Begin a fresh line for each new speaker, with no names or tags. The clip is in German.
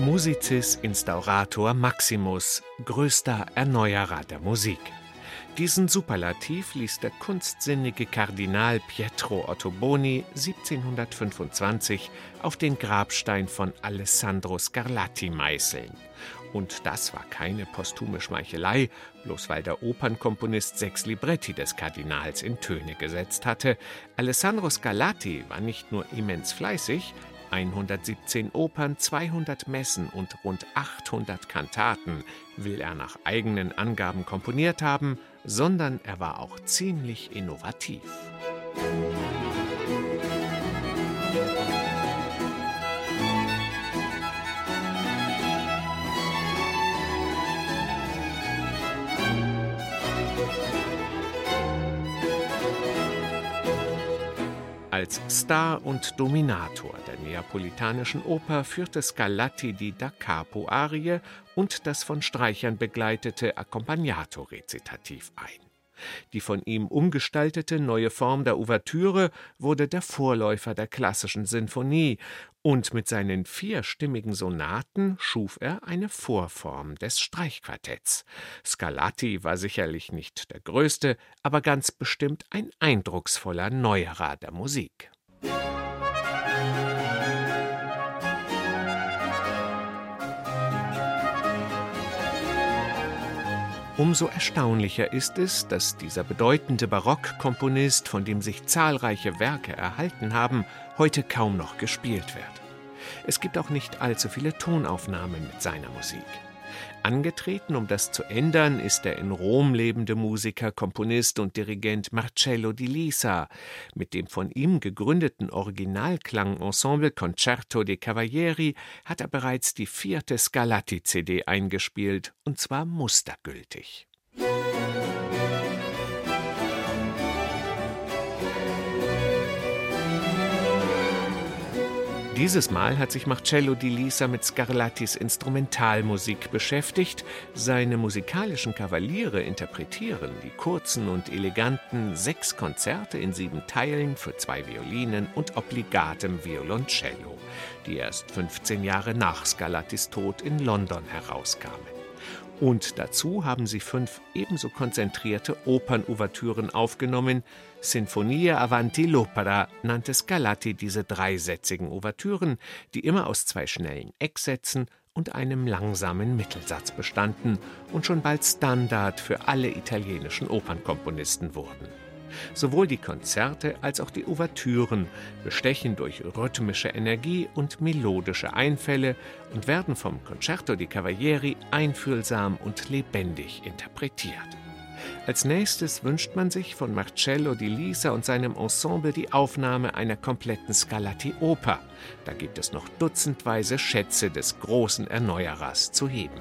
Musicis Instaurator Maximus, größter Erneuerer der Musik. Diesen Superlativ ließ der kunstsinnige Kardinal Pietro Ottoboni 1725 auf den Grabstein von Alessandro Scarlatti meißeln. Und das war keine posthume Schmeichelei, bloß weil der Opernkomponist sechs Libretti des Kardinals in Töne gesetzt hatte. Alessandro Scarlatti war nicht nur immens fleißig, 117 Opern, 200 Messen und rund 800 Kantaten will er nach eigenen Angaben komponiert haben, sondern er war auch ziemlich innovativ. Als Star und Dominator der neapolitanischen Oper führte Scarlatti die Da Capo-Arie und das von Streichern begleitete Accompagnato-Rezitativ ein. Die von ihm umgestaltete neue Form der Ouvertüre wurde der Vorläufer der klassischen Sinfonie, und mit seinen vierstimmigen Sonaten schuf er eine Vorform des Streichquartetts. Scarlatti war sicherlich nicht der größte, aber ganz bestimmt ein eindrucksvoller Neuerer der Musik. Umso erstaunlicher ist es, dass dieser bedeutende Barockkomponist, von dem sich zahlreiche Werke erhalten haben, heute kaum noch gespielt wird. Es gibt auch nicht allzu viele Tonaufnahmen mit seiner Musik. Angetreten, um das zu ändern, ist der in Rom lebende Musiker, Komponist und Dirigent Marcello di Lisa. Mit dem von ihm gegründeten Originalklangensemble Concerto dei Cavalieri hat er bereits die vierte Scarlatti-CD eingespielt, und zwar mustergültig. Dieses Mal hat sich Marcello di Lisa mit Scarlattis Instrumentalmusik beschäftigt. Seine musikalischen Kavaliere interpretieren die kurzen und eleganten sechs Konzerte in sieben Teilen für zwei Violinen und obligatem Violoncello, die erst 15 Jahre nach Scarlattis Tod in London herauskamen. Und dazu haben sie fünf ebenso konzentrierte Opernouvertüren aufgenommen. Sinfonia Avanti l'Opera nannte Scarlatti diese dreisätzigen Ouvertüren, die immer aus zwei schnellen Ecksätzen und einem langsamen Mittelsatz bestanden und schon bald Standard für alle italienischen Opernkomponisten wurden. Sowohl die Konzerte als auch die Ouvertüren bestechen durch rhythmische Energie und melodische Einfälle und werden vom Concerto di Cavalieri einfühlsam und lebendig interpretiert. Als nächstes wünscht man sich von Marcello di Lisa und seinem Ensemble die Aufnahme einer kompletten Scarlatti-Oper. Da gibt es noch dutzendweise Schätze des großen Erneuerers zu heben.